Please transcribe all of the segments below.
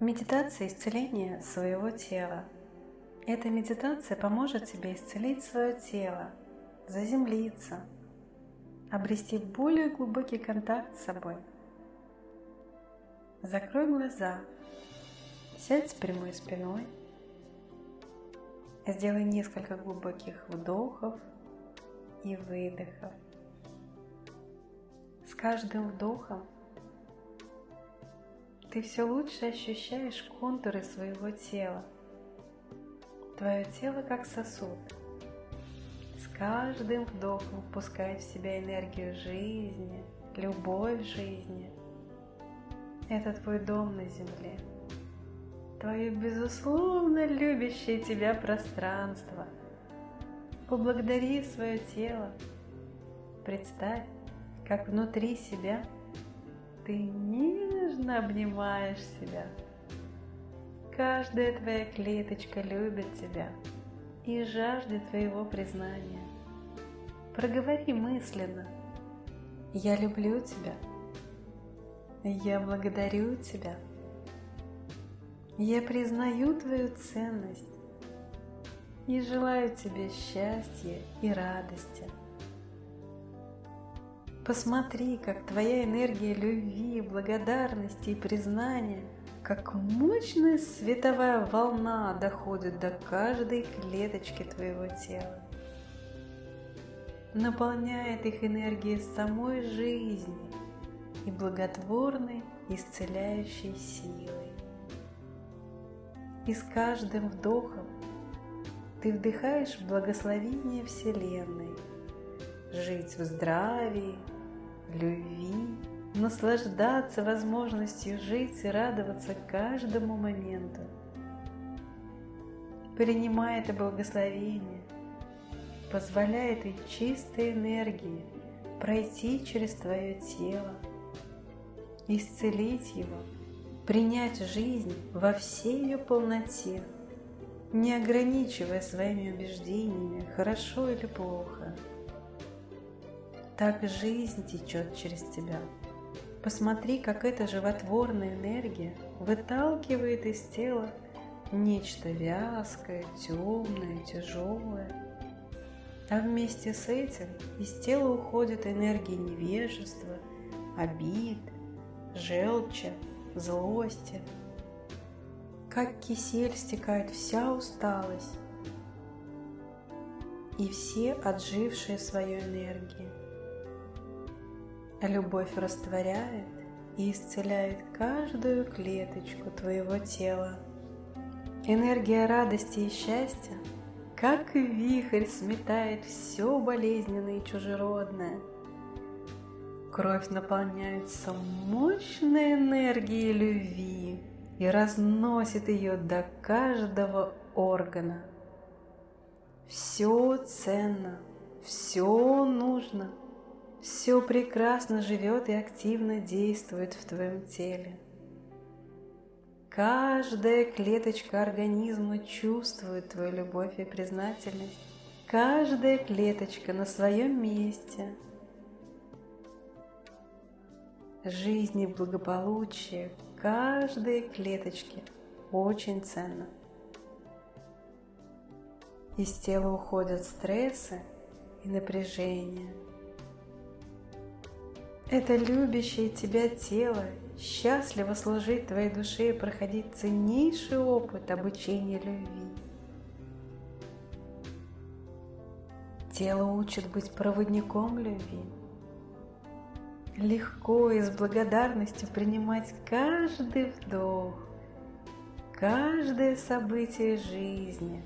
Медитация исцеления своего тела. Эта медитация поможет тебе исцелить свое тело, заземлиться, обрести более глубокий контакт с собой. Закрой глаза, сядь с прямой спиной, сделай несколько глубоких вдохов и выдохов. С каждым вдохом ты все лучше ощущаешь контуры своего тела. Твое тело как сосуд. С каждым вдохом впускает в себя энергию жизни, любовь жизни. Это твой дом на земле. Твое безусловно любящее тебя пространство. Поблагодари свое тело. Представь, как внутри себя – ты нежно обнимаешь себя. Каждая твоя клеточка любит тебя и жаждет твоего признания. Проговори мысленно. Я люблю тебя. Я благодарю тебя. Я признаю твою ценность и желаю тебе счастья и радости. Посмотри, как твоя энергия любви, благодарности и признания, как мощная световая волна доходит до каждой клеточки твоего тела. Наполняет их энергией самой жизни и благотворной исцеляющей силой. И с каждым вдохом ты вдыхаешь благословение Вселенной, жить в здравии, любви, наслаждаться возможностью жить и радоваться каждому моменту. Принимай это благословение, позволяй этой чистой энергии пройти через твое тело, исцелить его, принять жизнь во всей ее полноте, не ограничивая своими убеждениями, хорошо или плохо – так жизнь течет через тебя. Посмотри, как эта животворная энергия выталкивает из тела нечто вязкое, темное, тяжелое. А вместе с этим из тела уходит энергия невежества, обид, желчи, злости. Как кисель стекает вся усталость и все отжившие свою энергию. Любовь растворяет и исцеляет каждую клеточку твоего тела. Энергия радости и счастья, как вихрь, сметает все болезненное и чужеродное. Кровь наполняется мощной энергией любви и разносит ее до каждого органа. Все ценно, все нужно – все прекрасно живет и активно действует в твоем теле. Каждая клеточка организма чувствует твою любовь и признательность. Каждая клеточка на своем месте. Жизнь и благополучие каждой клеточки очень ценно. Из тела уходят стрессы и напряжение – это любящее тебя тело счастливо служить твоей душе и проходить ценнейший опыт обучения любви. Тело учит быть проводником любви. Легко и с благодарностью принимать каждый вдох, каждое событие жизни.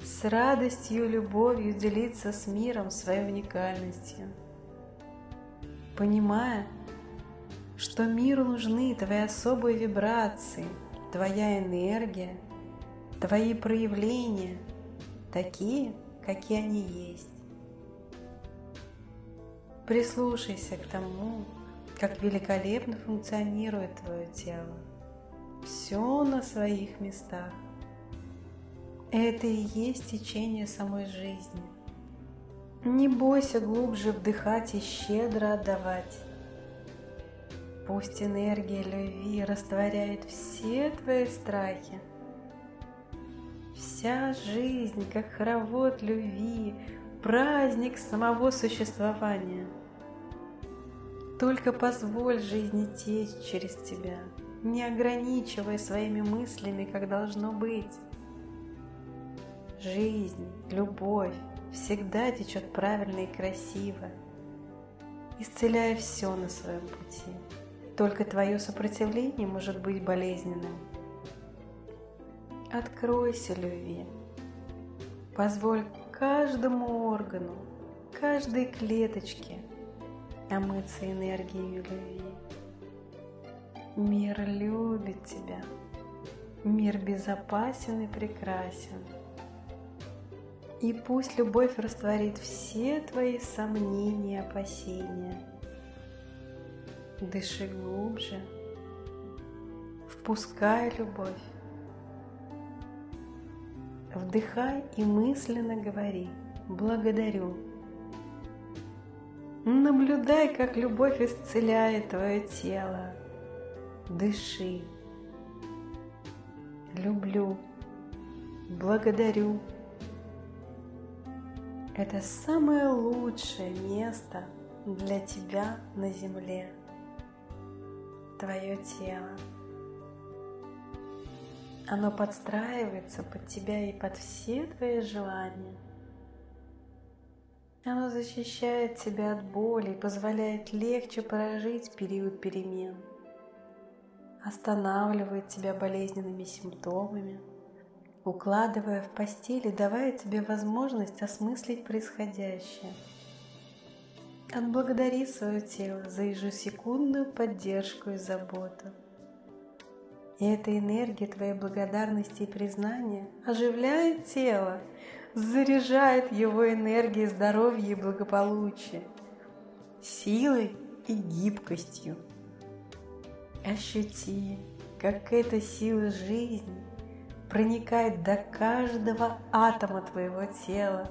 С радостью и любовью делиться с миром своей уникальностью – понимая, что миру нужны твои особые вибрации, твоя энергия, твои проявления, такие, какие они есть. Прислушайся к тому, как великолепно функционирует твое тело. Все на своих местах. Это и есть течение самой жизни – не бойся глубже вдыхать и щедро отдавать. Пусть энергия любви растворяет все твои страхи. Вся жизнь, как хоровод любви, праздник самого существования. Только позволь жизни течь через тебя, не ограничивая своими мыслями, как должно быть. Жизнь, любовь всегда течет правильно и красиво, исцеляя все на своем пути. Только твое сопротивление может быть болезненным. Откройся любви. Позволь каждому органу, каждой клеточке омыться энергией любви. Мир любит тебя. Мир безопасен и прекрасен. И пусть любовь растворит все твои сомнения опасения – Дыши глубже. Впускай любовь. Вдыхай и мысленно говори «Благодарю». Наблюдай, как любовь исцеляет твое тело. Дыши. Люблю. Благодарю. Это самое лучшее место для тебя на земле твое тело. Оно подстраивается под тебя и под все твои желания. Оно защищает тебя от боли и позволяет легче прожить период перемен. Останавливает тебя болезненными симптомами, укладывая в постели, давая тебе возможность осмыслить происходящее – Отблагодари свое тело за ежесекундную поддержку и заботу. И эта энергия твоей благодарности и признания оживляет тело, заряжает его энергией здоровья и благополучия, силой и гибкостью. Ощути, как эта сила жизни проникает до каждого атома твоего тела.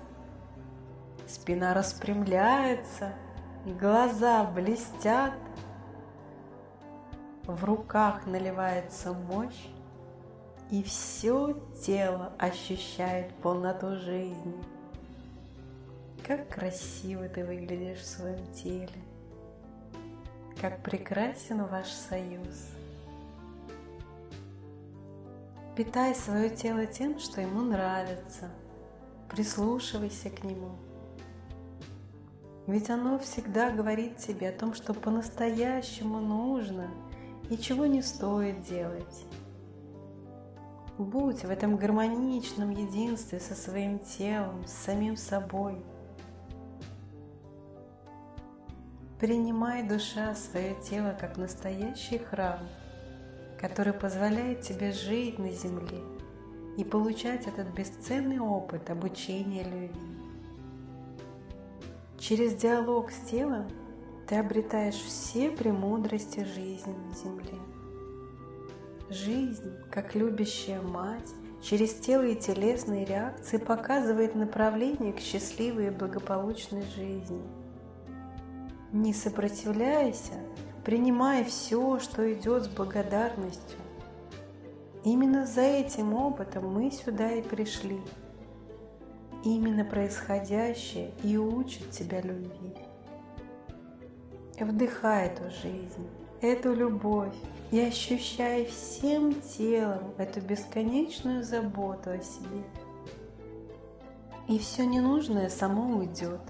Спина распрямляется – глаза блестят, в руках наливается мощь, и все тело ощущает полноту жизни. Как красиво ты выглядишь в своем теле, как прекрасен ваш союз. Питай свое тело тем, что ему нравится, прислушивайся к нему – ведь оно всегда говорит тебе о том, что по-настоящему нужно и чего не стоит делать. Будь в этом гармоничном единстве со своим телом, с самим собой. Принимай душа свое тело как настоящий храм, который позволяет тебе жить на земле и получать этот бесценный опыт обучения любви. Через диалог с телом ты обретаешь все премудрости жизни на земле. Жизнь, как любящая мать, через тело и телесные реакции показывает направление к счастливой и благополучной жизни. Не сопротивляйся, принимай все, что идет с благодарностью. Именно за этим опытом мы сюда и пришли – Именно происходящее и учит тебя любви. Вдыхай эту жизнь, эту любовь и ощущай всем телом эту бесконечную заботу о себе. И все ненужное само уйдет,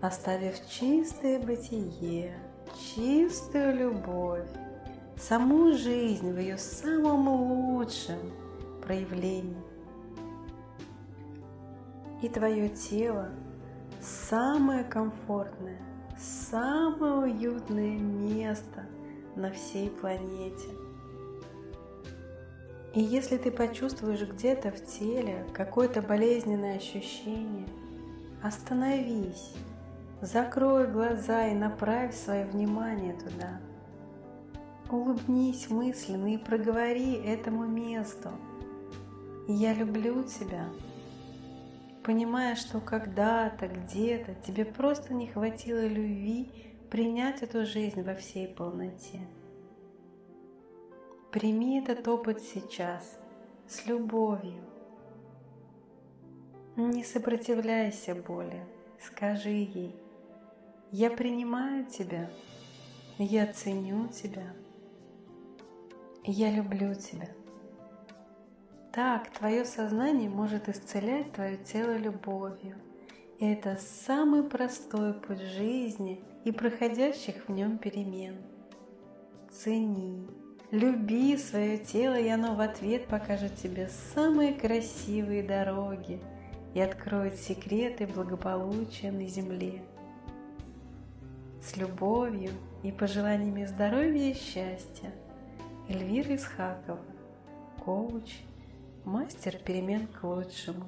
оставив чистое бытие, чистую любовь, саму жизнь в ее самом лучшем проявлении и твое тело самое комфортное, самое уютное место на всей планете. И если ты почувствуешь где-то в теле какое-то болезненное ощущение, остановись, закрой глаза и направь свое внимание туда. Улыбнись мысленно и проговори этому месту. Я люблю тебя понимая, что когда-то, где-то тебе просто не хватило любви принять эту жизнь во всей полноте. Прими этот опыт сейчас, с любовью. Не сопротивляйся боли, скажи ей, я принимаю тебя, я ценю тебя, я люблю тебя. Так твое сознание может исцелять твое тело любовью. И это самый простой путь жизни и проходящих в нем перемен. Цени, люби свое тело, и оно в ответ покажет тебе самые красивые дороги и откроет секреты благополучия на земле. С любовью и пожеланиями здоровья и счастья. Эльвира Исхакова, коуч, мастер перемен к лучшему.